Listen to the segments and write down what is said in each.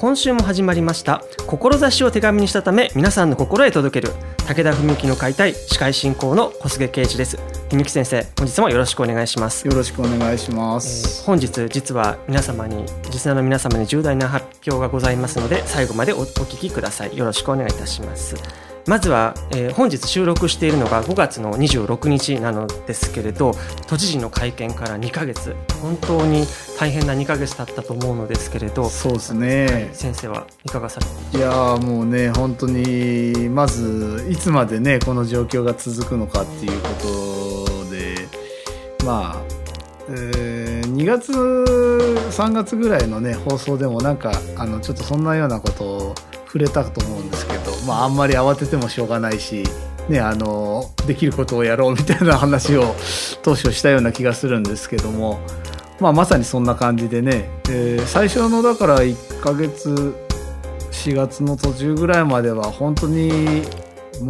今週も始まりました。志を手紙にしたため皆さんの心へ届ける武田文幸の解体司会進行の小菅圭一です。文幸先生本日もよろしくお願いします。よろしくお願いします、えー、本日実は皆様にリスナーの皆様に重大な発表がございますので最後までおお聞きください。よろしくお願いいたしますまずは、えー、本日収録しているのが5月の26日なのですけれど都知事の会見から2か月本当に大変な2か月経ったと思うのですけれどそうですね、はい、先生はいかがされていやもうね本当にまずいつまでねこの状況が続くのかっていうことでまあ、えー、2月3月ぐらいのね放送でもなんかあのちょっとそんなようなことを触れたと思うんですけど、まあ、あんまり慌ててもしょうがないし、ね、あのできることをやろうみたいな話を当初したような気がするんですけども、まあ、まさにそんな感じでね、えー、最初のだから1ヶ月4月の途中ぐらいまでは本当に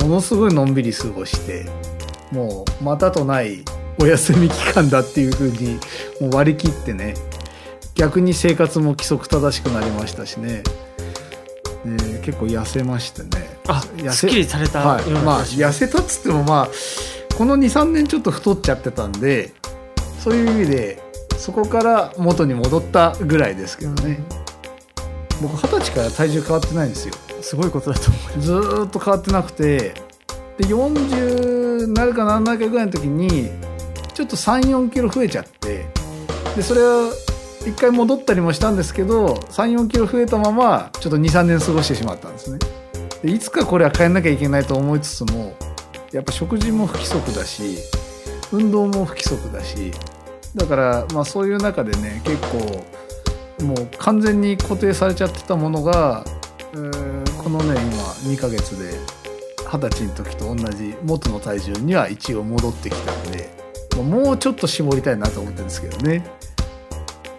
ものすごいのんびり過ごしてもうまたとないお休み期間だっていうふうにもう割り切ってね逆に生活も規則正しくなりましたしね。えー、結構痩せましてね。あ痩せすっきりされたはい。まあ痩せたっつってもまあこの23年ちょっと太っちゃってたんでそういう意味でそこから元に戻ったぐらいですけどね、うん、僕二十歳から体重変わってないんですよ。すごいことだと思うずっと変わってなくてで40なるかならないかぐらいの時にちょっと3 4キロ増えちゃってでそれは一回戻ったりもしたんですけど3 4キロ増えたままちょっと23年過ごしてしまったんですねでいつかこれは変えなきゃいけないと思いつつもやっぱ食事も不規則だし運動も不規則だしだからまあそういう中でね結構もう完全に固定されちゃってたものが、えー、このね今2ヶ月で二十歳の時と同じ元の体重には一応戻ってきたんでもうちょっと絞りたいなと思ってるんですけどね。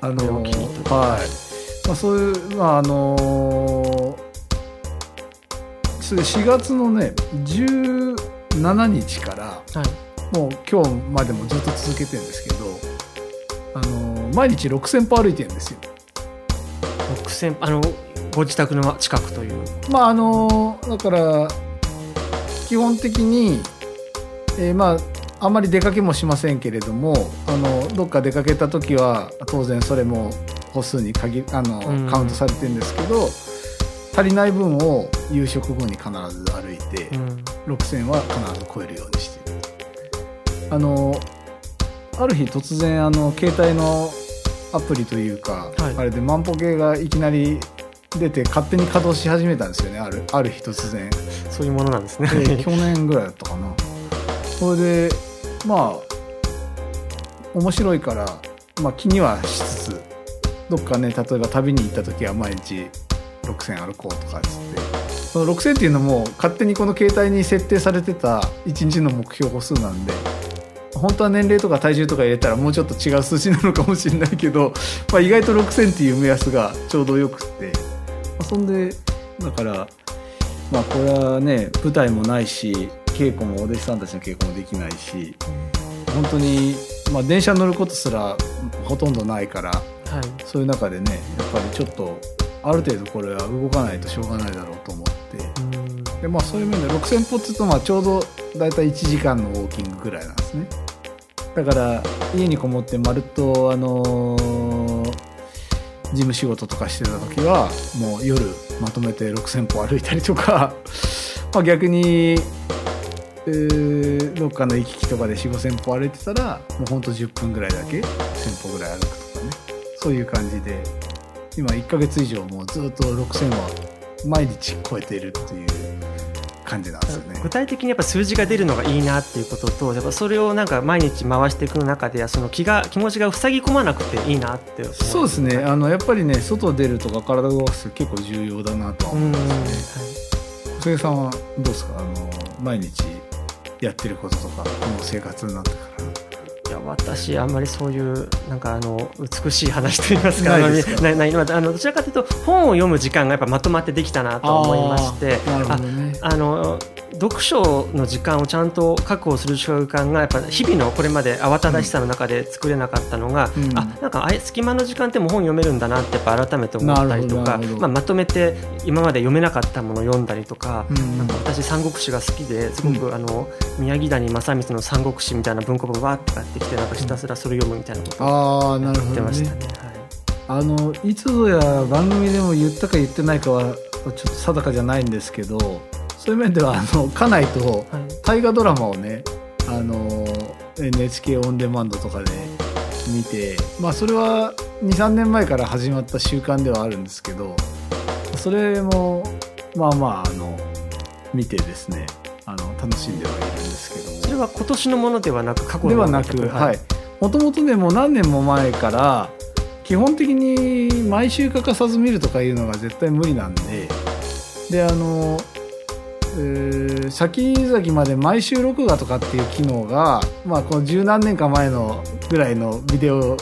あのはい。まあ、そういう、まああのー、4月のね17日から、はい、もう今日までもずっと続けてるんですけど、あのー、毎日6000歩歩いてるんですよ。6000あのご自宅の近くという。まああのだから基本的に、えー、まああんまり出かけもしませんけれどもあのどっか出かけた時は当然それも歩数に限あの、うん、カウントされてるんですけど足りない分を夕食後に必ず歩いて、うん、6000は必ず超えるようにしてる。あのある日突然あの携帯のアプリというか、はい、あれで万歩計がいきなり出て勝手に稼働し始めたんですよね。あるある日突然。そういうものなんですね、えー、去年ぐらいだったかな。それでまあ面白いから、まあ、気にはしつつどっかね例えば旅に行った時は毎日6,000歩こうとかっつって。その6,000っていうのも勝手にこの携帯に設定されてた1日の目標歩数なんで本当は年齢とか体重とか入れたらもうちょっと違う数字なのかもしれないけど、まあ、意外と6,000っていう目安がちょうどよくって、まあ、そんでだからまあこれはね舞台もないし稽古もお弟子さんたちの稽古もできないし本当に、まあ、電車乗ることすらほとんどないから、はい、そういう中でねやっぱりちょっとある程度これは動かないとしょうがないだろうと思って。で、まあ、そういう面で6,000歩っていうとまあちょうど大体1時間のウォーキングぐらいなんですね。だから家にこもってまるっとあのー、事務仕事とかしてた時はもう夜まとめて6,000歩歩いたりとか まあ逆にえー、どっかの行き来とかで4 5 0 0歩歩いてたらもうほんと10分ぐらいだけ1000歩ぐらい歩くとかね。そういう感じで今1ヶ月以上もうずっと6000は毎日超えているっていう感じなんですよね。具。体的にやっぱ数字が出るのがいいなっていうこととやっぱそれをなんか毎日回していく中でその気が気持ちが塞ぎ込まなくていいなってそうですね。あのやっぱりね外出るとか体を動かす結構重要だなとは思いうん、ますね。小菅さんはどうですか？あの毎日やってることとかこの生活になってから。いや私あんまりそういうなんかあの美しい話といいますかないないないあのどちらかというと本を読む時間がやっぱまとまってできたなと思いましてあ。あの読書の時間をちゃんと確保する習慣がやっぱ日々のこれまで慌ただしさの中で作れなかったのが、うん。あなんかあれ隙間の時間ってもう本読めるんだなってやっぱ改めて思ったりとかまあ、まとめて今まで読めなかったものを読んだりとか,、うん。なんか私三国志が好きですごく、あの宮城谷正光の三国志みたいな文庫本をわーって買ってきてなんかひたすらそれ読むみたいなことをああなるやっほどね。てましたね。はい。あのいつぞや番組でも言ったか言ってないかはちょっと定かじゃないんですけどそういう面ではあの家内とはい。大河ドラマをねあの NHK オンデマンドとかで見てまあそれは23年前から始まった習慣ではあるんですけどそれもまあまああの見てですねあの楽しんではいるんですけども。それは今年のものではなく過去ので。はものなく、はい、もともとねもう何年も前から基本的に毎週欠かさず見るとかいうのが絶対無理なんでであの、えー先々まで毎週録画とかっていう機能が、まあ、この十何年か前のぐらいのビデオ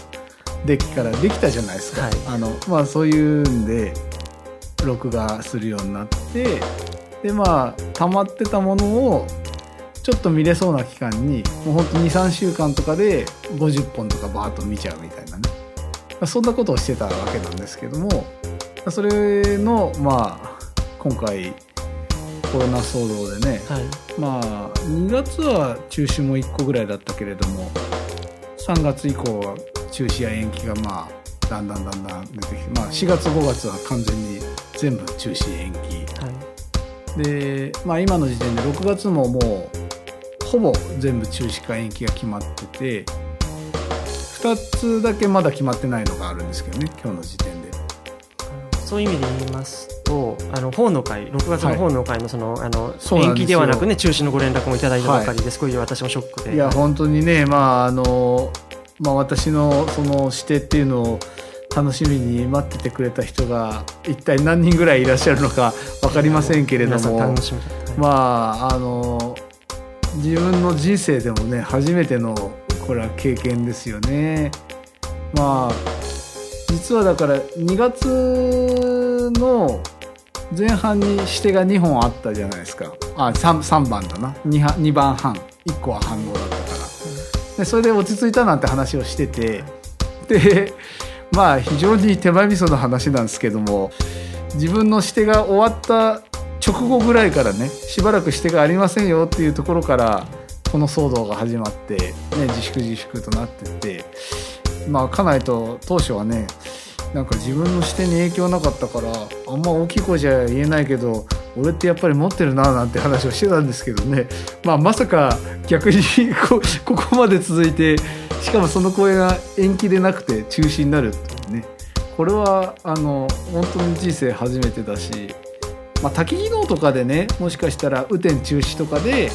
デッキからできたじゃないですか、はい。あのまあ、そういうんで録画するようになってでまあ溜まってたものをちょっと見れそうな期間にもうほんと23週間とかで50本とかバーッと見ちゃうみたいなね。そんなことをしてたわけなんですけどもそれのまあ今回コロナ騒動でね。はい。まあ2月は中止も1個ぐらいだったけれども3月以降は中止や延期がまあだんだんだんだん出てきて、まあ、4月5月は完全に全部中止延期。はい。で、まあ、今の時点で6月ももうほぼ全部中止か延期が決まってて2つだけまだ決まってないのがあるんですけどね今日の時点で。そういう意味で言いますと、あの法の会、6月の法の会のその、あのそうなんですよ延期ではなくね、中止のご連絡もいただいたばかりです。こういう私もショックで。いや本当にねまああの、まあ、私のその指定っていうのを楽しみに待っててくれた人が一体何人ぐらいいらっしゃるのか分かりませんけれどもまああの自分の人生でもね初めてのこれは経験ですよね。まあ実はだから2月の前半に指定が2本あったじゃないですか。あ 3, 3番だな。2, 2番半。1個は半号だったからでそれで落ち着いたなんて話をしてて。で まあ非常に手前味噌の話なんですけども自分の指定が終わった直後ぐらいからねしばらく指定がありませんよっていうところからこの騒動が始まって、ね、自粛自粛となってってまあ家内と当初はねなんか自分の視点に影響なかったからあんま大きい声じゃ言えないけど俺ってやっぱり持ってるななんて話をしてたんですけどね、まあ、まさか逆にこここまで続いてしかもその公演が延期でなくて中止になるっていうね。これはあの本当に人生初めてだし、まあ、多機能とかでねもしかしたら雨天中止とかで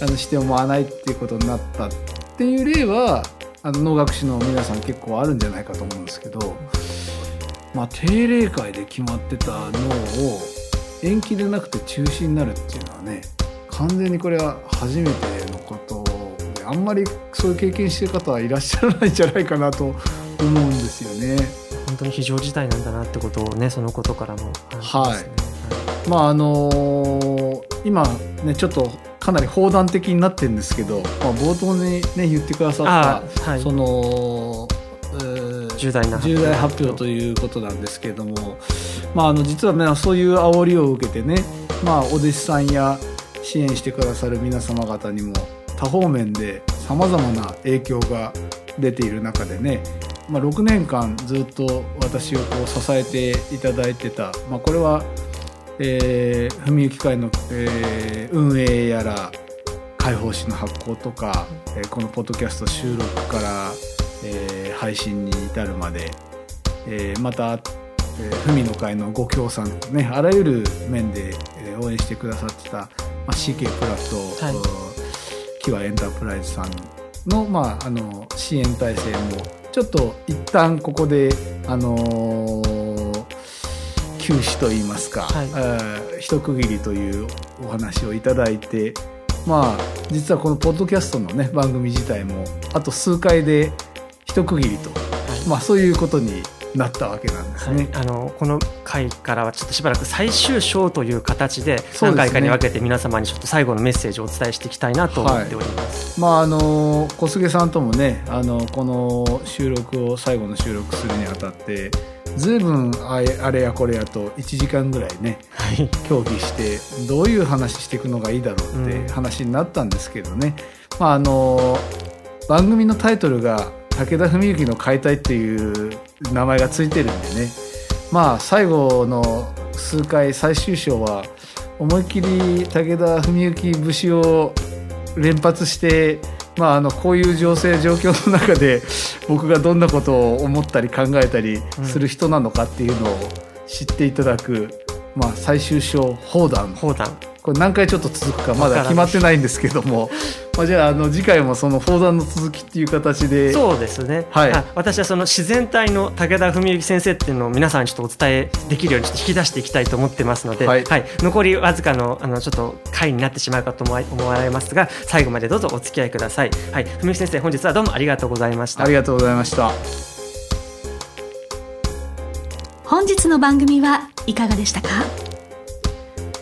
あの視点を回らないっていうことになったっていう例はあの能楽師の皆さん結構あるんじゃないかと思うんですけど、まあ、定例会で決まってたのを延期でなくて中止になるっていうのはね完全にこれは初めてのことであんまりそういう経験してる方はいらっしゃらないんじゃないかなと思うんですよね。本当に非常事態なんだなってことをね、そのことからも感じますね。まああの今ねちょっとかなり砲弾的になってるんですけど、まあ、冒頭にね言ってくださあった、はい、その、えー重大な重大発表ということなんですけれども、まあ、あの実は、ね、そういう煽りを受けてね、まあ、お弟子さんや支援してくださる皆様方にも多方面でさまざまな影響が出ている中でね、まあ、6年間ずっと私をこう支えていただいてた、まあ、これは、えー、文幸会の、えー運営やら解放誌の発行とか、えーこのポッドキャスト収録から、えー配信に至るまでえーまた、えー、文の会のご協賛ねあらゆる面で、えー応援してくださってた、まあ、CK プラスと、はい。キワエンタープライズさんの,、まあ、あの支援体制もちょっと一旦ここで、あのー休止といいますか、はい。えー一区切りというお話をいただいてまあ実はこのポッドキャストのね番組自体もあと数回で一区切りと、はい。まあそういうことになったわけなんですね。あのこの回からはちょっとしばらく最終章という形で何回かに分けて皆様にちょっと最後のメッセージをお伝えしていきたいなと思っております。まああの小菅さんともねあのこの収録を最後の収録するにあたってずいぶんあれやこれやと1時間ぐらいねはい、協議してどういう話していくのがいいだろうってうん。話になったんですけどね、まああの番組のタイトルが「武田文幸の解体」っていう名前がついてるんでね。まあ最後の数回最終章は思いっきり武田文幸節を連発して、まあ、あのこういう情勢状況の中で僕がどんなことを思ったり考えたりする人なのかっていうのを知っていただく、まあ、最終章砲弾。砲弾。これ何回ちょっと続くかまだ決まってないんですけども、まあ、じゃああの次回もその砲弾の続きっていう形で。そうですね、はい。あ私はその自然体の武田文幸先生っていうのを皆さんにちょっとお伝えできるようにちょっと引き出していきたいと思ってますので、はい。残りわずかのあのちょっと回になってしまうかと思わ思われますが最後までどうぞお付き合いください。はい、文幸先生本日はどうもありがとうございました。あり。がとうございました。本日の番組はいかがでしたか？